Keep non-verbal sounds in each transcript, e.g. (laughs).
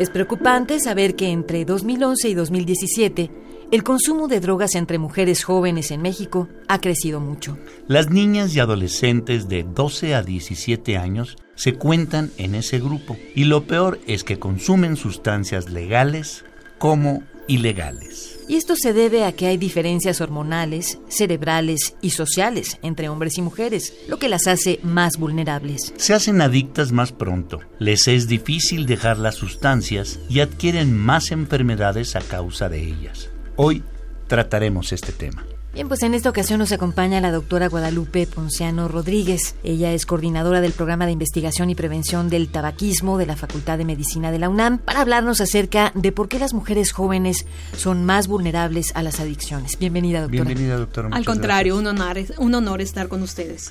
Es preocupante saber que entre 2011 y 2017 el consumo de drogas entre mujeres jóvenes en México ha crecido mucho. Las niñas y adolescentes de 12 a 17 años se cuentan en ese grupo y lo peor es que consumen sustancias legales como ilegales. Y esto se debe a que hay diferencias hormonales, cerebrales y sociales entre hombres y mujeres, lo que las hace más vulnerables. Se hacen adictas más pronto, les es difícil dejar las sustancias y adquieren más enfermedades a causa de ellas. Hoy trataremos este tema. Bien, pues en esta ocasión nos acompaña la doctora Guadalupe Ponciano Rodríguez. Ella es coordinadora del programa de investigación y prevención del tabaquismo de la Facultad de Medicina de la UNAM para hablarnos acerca de por qué las mujeres jóvenes son más vulnerables a las adicciones. Bienvenida, doctora. Bienvenida, doctora. Al contrario, un honor, un honor estar con ustedes.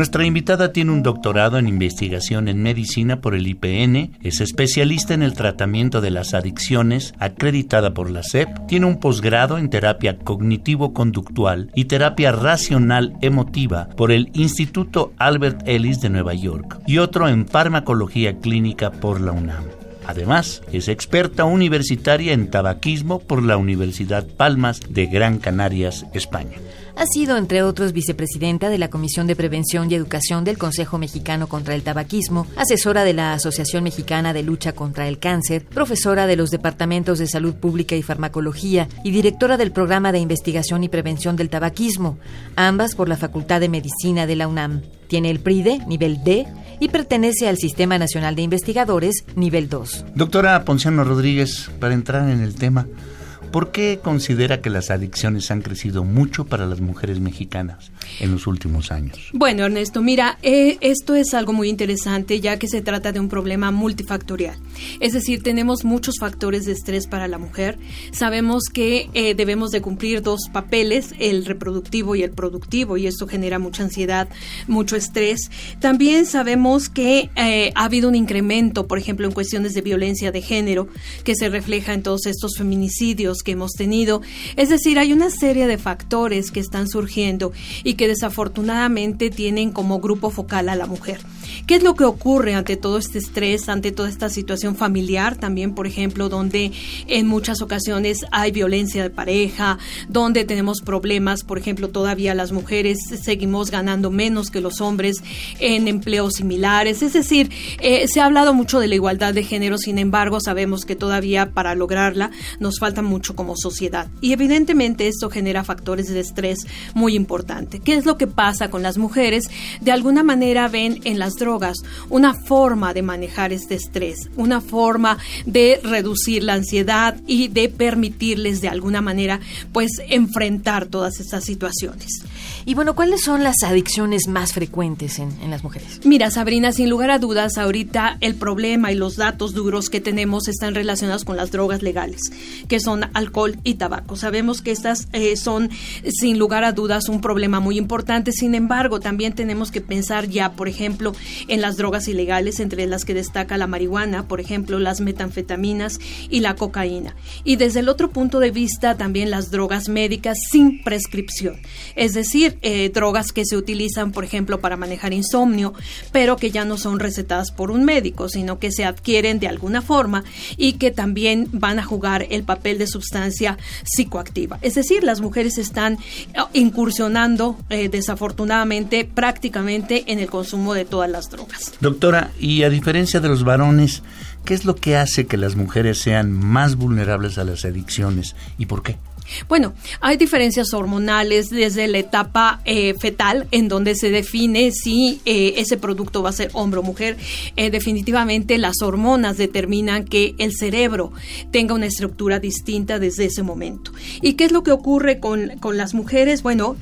Nuestra invitada tiene un doctorado en investigación en medicina por el IPN, es especialista en el tratamiento de las adicciones, acreditada por la SEP, tiene un posgrado en terapia cognitivo-conductual y terapia racional emotiva por el Instituto Albert Ellis de Nueva York y otro en farmacología clínica por la UNAM. Además, es experta universitaria en tabaquismo por la Universidad Palmas de Gran Canarias, España. Ha sido, entre otros, vicepresidenta de la Comisión de Prevención y Educación del Consejo Mexicano contra el Tabaquismo, asesora de la Asociación Mexicana de Lucha contra el Cáncer, profesora de los Departamentos de Salud Pública y Farmacología y directora del Programa de Investigación y Prevención del Tabaquismo, ambas por la Facultad de Medicina de la UNAM. Tiene el PRIDE, nivel D, y pertenece al Sistema Nacional de Investigadores, nivel 2. Doctora Ponciano Rodríguez, para entrar en el tema, ¿Por qué considera que las adicciones han crecido mucho para las mujeres mexicanas en los últimos años? Bueno, Ernesto, mira, eh, esto es algo muy interesante ya que se trata de un problema multifactorial. Es decir, tenemos muchos factores de estrés para la mujer. Sabemos que eh, debemos de cumplir dos papeles, el reproductivo y el productivo, y esto genera mucha ansiedad, mucho estrés. También sabemos que eh, ha habido un incremento, por ejemplo, en cuestiones de violencia de género, que se refleja en todos estos feminicidios que hemos tenido. Es decir, hay una serie de factores que están surgiendo y que desafortunadamente tienen como grupo focal a la mujer. ¿Qué es lo que ocurre ante todo este estrés, ante toda esta situación familiar también, por ejemplo, donde en muchas ocasiones hay violencia de pareja, donde tenemos problemas, por ejemplo, todavía las mujeres seguimos ganando menos que los hombres en empleos similares? Es decir, eh, se ha hablado mucho de la igualdad de género, sin embargo, sabemos que todavía para lograrla nos falta mucho como sociedad. Y evidentemente esto genera factores de estrés muy importantes. ¿Qué es lo que pasa con las mujeres? De alguna manera ven en las drogas una forma de manejar este estrés, una forma de reducir la ansiedad y de permitirles de alguna manera pues enfrentar todas estas situaciones. Y bueno, ¿cuáles son las adicciones más frecuentes en, en, las mujeres? Mira, Sabrina, sin lugar a dudas, ahorita el problema y los datos duros que tenemos están relacionados con las drogas legales, que son alcohol y tabaco. Sabemos que estas eh, son, sin lugar a dudas, un problema muy importante. Sin embargo, también tenemos que pensar ya, por ejemplo, en las drogas ilegales, entre las que destaca la marihuana, por ejemplo, las metanfetaminas y la cocaína. Y desde el otro punto de vista, también las drogas médicas sin prescripción. Es decir, eh, drogas que se utilizan, por ejemplo, para manejar insomnio, pero que ya no son recetadas por un médico, sino que se adquieren de alguna forma y que también van a jugar el papel de psicoactiva. Es decir, las mujeres están eh, incursionando eh, desafortunadamente prácticamente en el consumo de todas las drogas. Doctora, y a diferencia de los varones, ¿qué es lo que hace que las mujeres sean más vulnerables a las adicciones y por qué? Bueno, hay diferencias hormonales desde la etapa eh, fetal, en donde se define si eh, ese producto va a ser hombre o mujer. Eh, definitivamente las hormonas determinan que el cerebro tenga una estructura distinta desde ese momento. ¿Y qué es lo que ocurre con, con las mujeres? Bueno,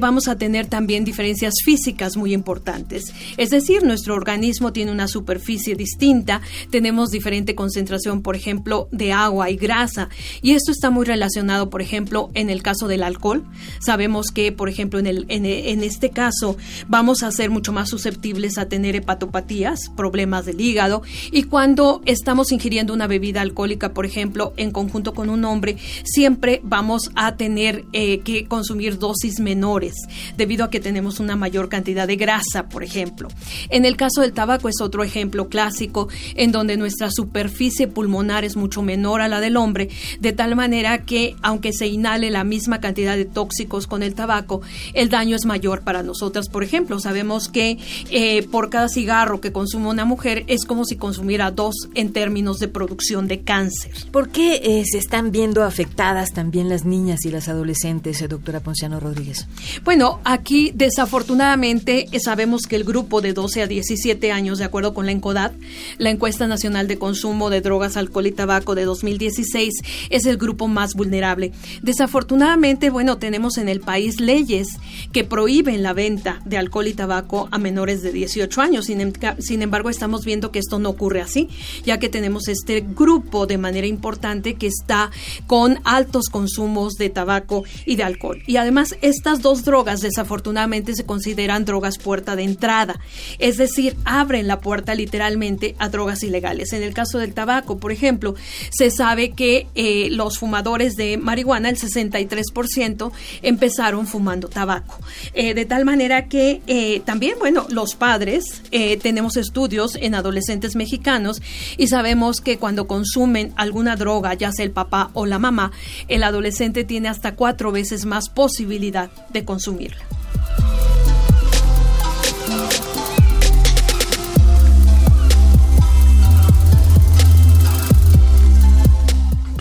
vamos a tener también diferencias físicas muy importantes. Es decir, nuestro organismo tiene una superficie distinta, tenemos diferente concentración, por ejemplo, de agua y grasa, y esto está muy relacionado, por ejemplo, en el caso del alcohol, sabemos que, por ejemplo, en este caso vamos a ser mucho más susceptibles a tener hepatopatías, problemas del hígado, y cuando estamos ingiriendo una bebida alcohólica, por ejemplo, en conjunto con un hombre, siempre vamos a tener eh, que consumir dosis menores, debido a que tenemos una mayor cantidad de grasa, por ejemplo. En el caso del tabaco es otro ejemplo clásico, en donde nuestra superficie pulmonar es mucho menor a la del hombre, de tal manera que, aunque se se inhale la misma cantidad de tóxicos con el tabaco, el daño es mayor para nosotras. Por ejemplo, sabemos que eh, por cada cigarro que consume una mujer es como si consumiera dos en términos de producción de cáncer. ¿Por qué eh, se están viendo afectadas también las niñas y las adolescentes, eh, doctora Ponciano Rodríguez? Bueno, aquí desafortunadamente sabemos que el grupo de 12 a 17 años, de acuerdo con la ENCODAT, la Encuesta Nacional de Consumo de Drogas, Alcohol y Tabaco de 2016, es el grupo más vulnerable. Desafortunadamente, bueno, tenemos en el país leyes que prohíben la venta de alcohol y tabaco a menores de 18 años. Sin, em, sin, embargo, estamos viendo que esto no ocurre así, ya que tenemos este grupo de manera importante que está con altos consumos de tabaco y de alcohol. Y además, estas dos drogas desafortunadamente se consideran drogas puerta de entrada, es decir, abren la puerta literalmente a drogas ilegales. En el caso del tabaco, por ejemplo, se sabe que eh, los fumadores de marihuana el 63% empezaron fumando tabaco. Eh, de tal manera que eh, también, bueno, los padres, eh, tenemos estudios en adolescentes mexicanos y sabemos que cuando consumen alguna droga, ya sea el papá o la mamá, el adolescente tiene hasta cuatro veces más posibilidad de consumirla.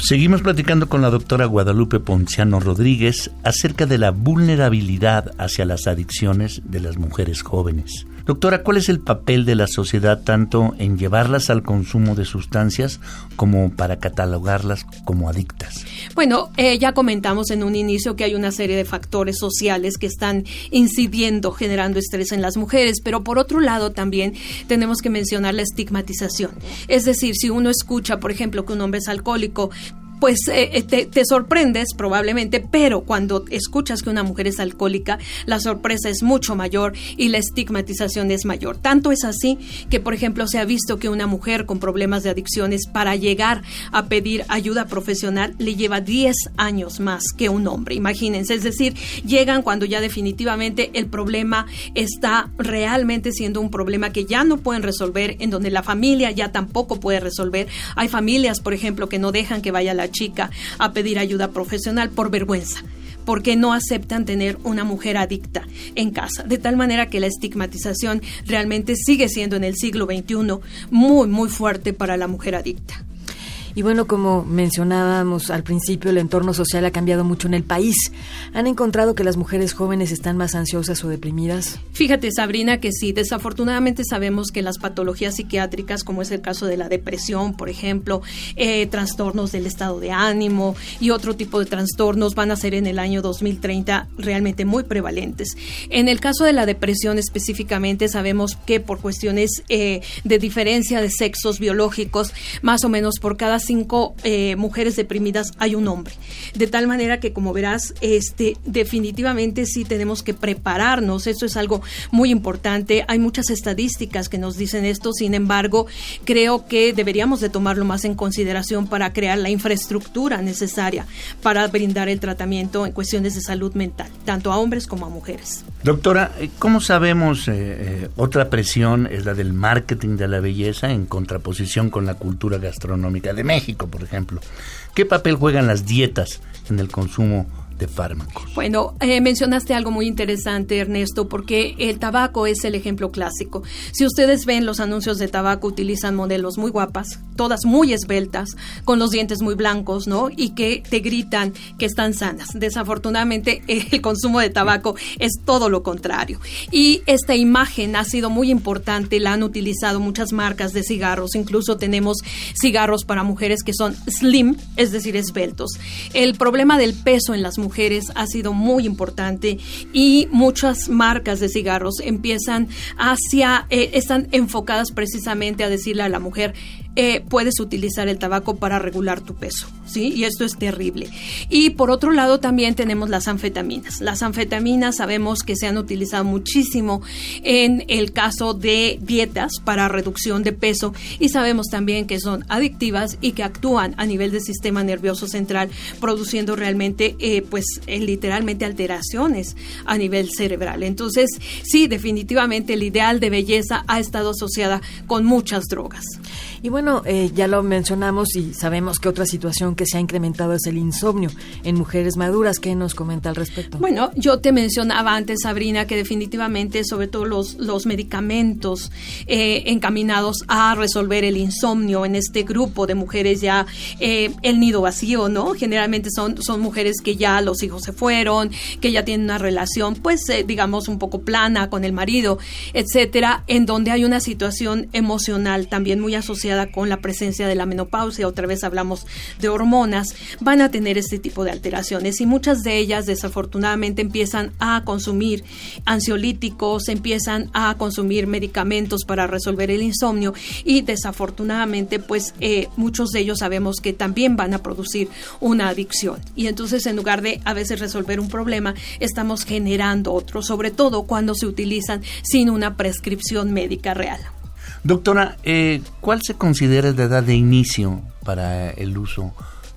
Seguimos platicando con la doctora Guadalupe Ponciano Rodríguez acerca de la vulnerabilidad hacia las adicciones de las mujeres jóvenes. Doctora, ¿cuál es el papel de la sociedad tanto en llevarlas al consumo de sustancias como para catalogarlas como adictas? Bueno, eh, ya comentamos en un inicio que hay una serie de factores sociales que están incidiendo, generando estrés en las mujeres, pero por otro lado también tenemos que mencionar la estigmatización. Es decir, si uno escucha, por ejemplo, que un hombre es alcohólico, pues eh, eh, te, sorprendes probablemente, pero cuando escuchas que una mujer es alcohólica, la sorpresa es mucho mayor y la estigmatización es mayor. Tanto es así que, por ejemplo, se ha visto que una mujer con problemas de adicciones para llegar a pedir ayuda profesional le lleva 10 años más que un hombre. Imagínense, es decir, llegan cuando ya definitivamente el problema está realmente siendo un problema que ya no pueden resolver, en donde la familia ya tampoco puede resolver. Hay familias, por ejemplo, que no dejan que vaya la chica a pedir ayuda profesional por vergüenza porque no aceptan tener una mujer adicta en casa. De tal manera que la estigmatización realmente sigue siendo en el siglo XXI muy, muy fuerte para la mujer adicta. Y bueno, como mencionábamos al principio, el entorno social ha cambiado mucho en el país. ¿Han encontrado que las mujeres jóvenes están más ansiosas o deprimidas? Fíjate, Sabrina, que sí. Desafortunadamente sabemos que las patologías psiquiátricas, como es el caso de la depresión, por ejemplo, eh, trastornos del estado de ánimo y otro tipo de trastornos van a ser en el año 2030 realmente muy prevalentes. En el caso de la depresión específicamente, sabemos que por cuestiones eh, de diferencia de sexos biológicos, más o menos por cada cinco eh, mujeres deprimidas hay un hombre. De tal manera que, como verás, este, definitivamente sí tenemos que prepararnos. Eso es algo muy importante. Hay muchas estadísticas que nos dicen esto. Sin embargo, creo que deberíamos de tomarlo más en consideración para crear la infraestructura necesaria para brindar el tratamiento en cuestiones de salud mental, tanto a hombres como a mujeres. Doctora, ¿cómo sabemos eh, eh, otra presión es la del marketing de la belleza en contraposición con la cultura gastronómica de México, por ejemplo. ¿Qué papel juegan las dietas en el consumo de fármacos. Bueno, eh, mencionaste algo muy interesante, Ernesto, porque el tabaco es el ejemplo clásico. Si ustedes ven los anuncios de tabaco, utilizan modelos muy guapas, todas muy esbeltas, con los dientes muy blancos, ¿no? Y que te gritan que están sanas. Desafortunadamente, (laughs) el consumo de tabaco es todo lo contrario. Y esta imagen ha sido muy importante, la han utilizado muchas marcas de cigarros, incluso tenemos cigarros para mujeres que son slim, es decir, esbeltos. El problema del peso en las mujeres ha sido muy importante y muchas marcas de cigarros empiezan hacia, eh, están enfocadas precisamente a decirle a la mujer, eh, puedes utilizar el tabaco para regular tu peso, ¿sí? Y esto es terrible. Y por otro lado también tenemos las anfetaminas. Las anfetaminas sabemos que se han utilizado muchísimo en el caso de dietas para reducción de peso y sabemos también que son adictivas y que actúan a nivel del sistema nervioso central produciendo realmente eh, pues literalmente alteraciones a nivel cerebral. Entonces sí, definitivamente el ideal de belleza ha estado asociada con muchas drogas. Y bueno, eh, ya lo mencionamos y sabemos que otra situación que se ha incrementado es el insomnio en mujeres maduras. ¿Qué nos comenta al respecto? Bueno, yo te mencionaba antes, Sabrina, que definitivamente, sobre todo los, los medicamentos eh, encaminados a resolver el insomnio en este grupo de mujeres ya, eh, el nido vacío, ¿no? Generalmente son, son mujeres que ya los hijos se fueron, que ya tienen una relación, pues, digamos, un poco plana con el marido, etcétera, en donde hay una situación emocional también muy asociada con la presencia de la menopausia, otra vez hablamos de hormonas, van a tener este tipo de alteraciones y muchas de ellas desafortunadamente empiezan a consumir ansiolíticos, empiezan a consumir medicamentos para resolver el insomnio y desafortunadamente pues eh, muchos de ellos sabemos que también van a producir una adicción. Y entonces en lugar de a veces resolver un problema estamos generando otro, sobre todo cuando se utilizan sin una prescripción médica real. Doctora, eh, ¿cuál se considera la edad de inicio para el uso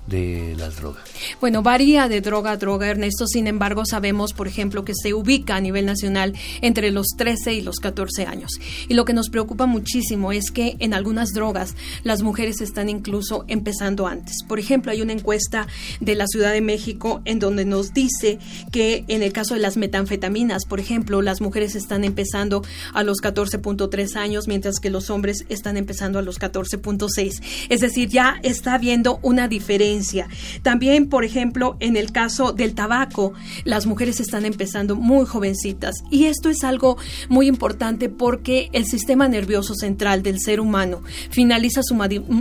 de las drogas? Bueno, varía de droga a droga, Ernesto. Sin embargo, sabemos, por ejemplo, que se ubica a nivel nacional entre los 13 y los 14 años. Y lo que nos preocupa muchísimo es que en algunas drogas las mujeres están incluso empezando antes. Por ejemplo, hay una encuesta de la Ciudad de México en donde nos dice que en el caso de las metanfetaminas, por ejemplo, las mujeres están empezando a los 14.3 años, mientras que los hombres están empezando a los 14.6. Es decir, ya está habiendo una diferencia. También por ejemplo, en el caso del tabaco, las mujeres están empezando muy jovencitas y esto es algo muy importante porque el sistema nervioso central del ser humano finaliza su,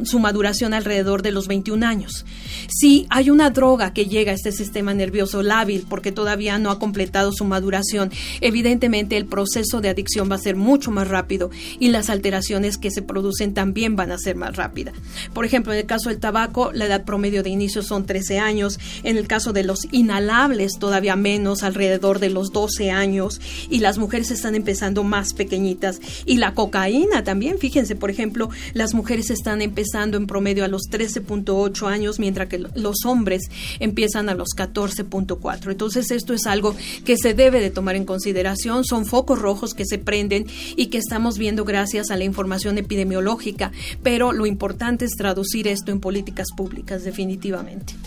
su maduración alrededor de los 21 años. Si hay una droga que llega a este sistema nervioso lábil porque todavía no ha completado su maduración, evidentemente el proceso de adicción va a ser mucho más rápido y las alteraciones que se producen también van a ser más rápidas. Por ejemplo, en el caso del tabaco, la edad promedio de inicio son 13 años en el caso de los inhalables todavía menos, alrededor de los 12 años, y las mujeres están empezando más pequeñitas. Y la cocaína también, fíjense, por ejemplo, las mujeres están empezando en promedio a los 13.8 años, mientras que los hombres empiezan a los 14.4. Entonces esto es algo que se debe de tomar en consideración, son focos rojos que se prenden y que estamos viendo gracias a la información epidemiológica, pero lo importante es traducir esto en políticas públicas definitivamente.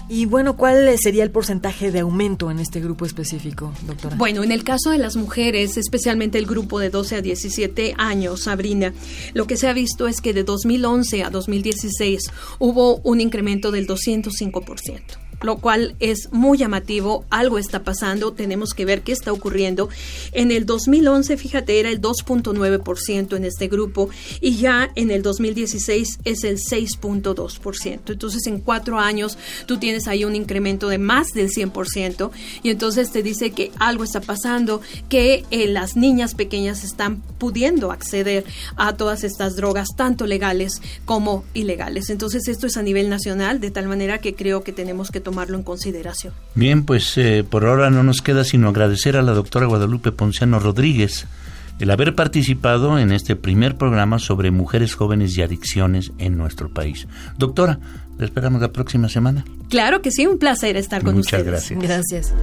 Y bueno, ¿cuál sería el porcentaje de aumento en este grupo específico, doctora? Bueno, en el caso de las mujeres, especialmente el grupo de 12 a 17 años, Sabrina, lo que se ha visto es que de 2011 a 2016 hubo un incremento del 205% lo cual es muy llamativo, algo está pasando, tenemos que ver qué está ocurriendo. En el 2011, fíjate, era el 2.9% en este grupo y ya en el 2016 es el 6.2%. Entonces, en cuatro años tú tienes ahí un incremento de más del 100% y entonces te dice que algo está pasando, que eh, las niñas pequeñas están pudiendo acceder a todas estas drogas, tanto legales como ilegales. Entonces, esto es a nivel nacional, de tal manera que creo que tenemos que tomarlo en consideración. Bien, pues eh, por ahora no nos queda sino agradecer a la doctora Guadalupe Ponciano Rodríguez el haber participado en este primer programa sobre mujeres jóvenes y adicciones en nuestro país. Doctora, le esperamos la próxima semana. Claro que sí, un placer estar con Muchas ustedes. gracias. Gracias.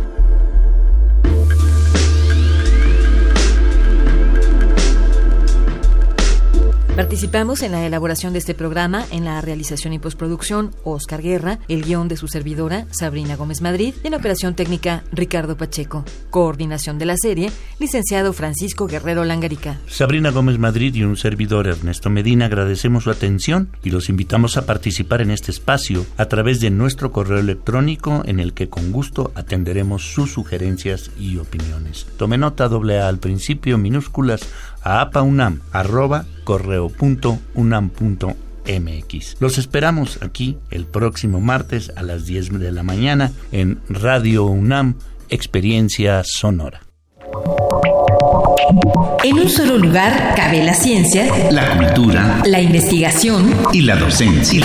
Participamos en la elaboración de este programa, en la realización y postproducción, Oscar Guerra, el guion de su servidora, Sabrina Gómez Madrid, y en la operación técnica, Ricardo Pacheco. Coordinación de la serie, licenciado Francisco Guerrero Langarica. Sabrina Gómez Madrid y un servidor, Ernesto Medina, agradecemos su atención y los invitamos a participar en este espacio a través de nuestro correo electrónico en el que con gusto atenderemos sus sugerencias y opiniones. Tome nota doble A al principio, minúsculas, a apaunam, arroba correo.unam.mx. Los esperamos aquí el próximo martes a las 10 de la mañana en Radio UNAM, Experiencia Sonora. En un solo lugar cabe la ciencia, la cultura, la investigación y la docencia.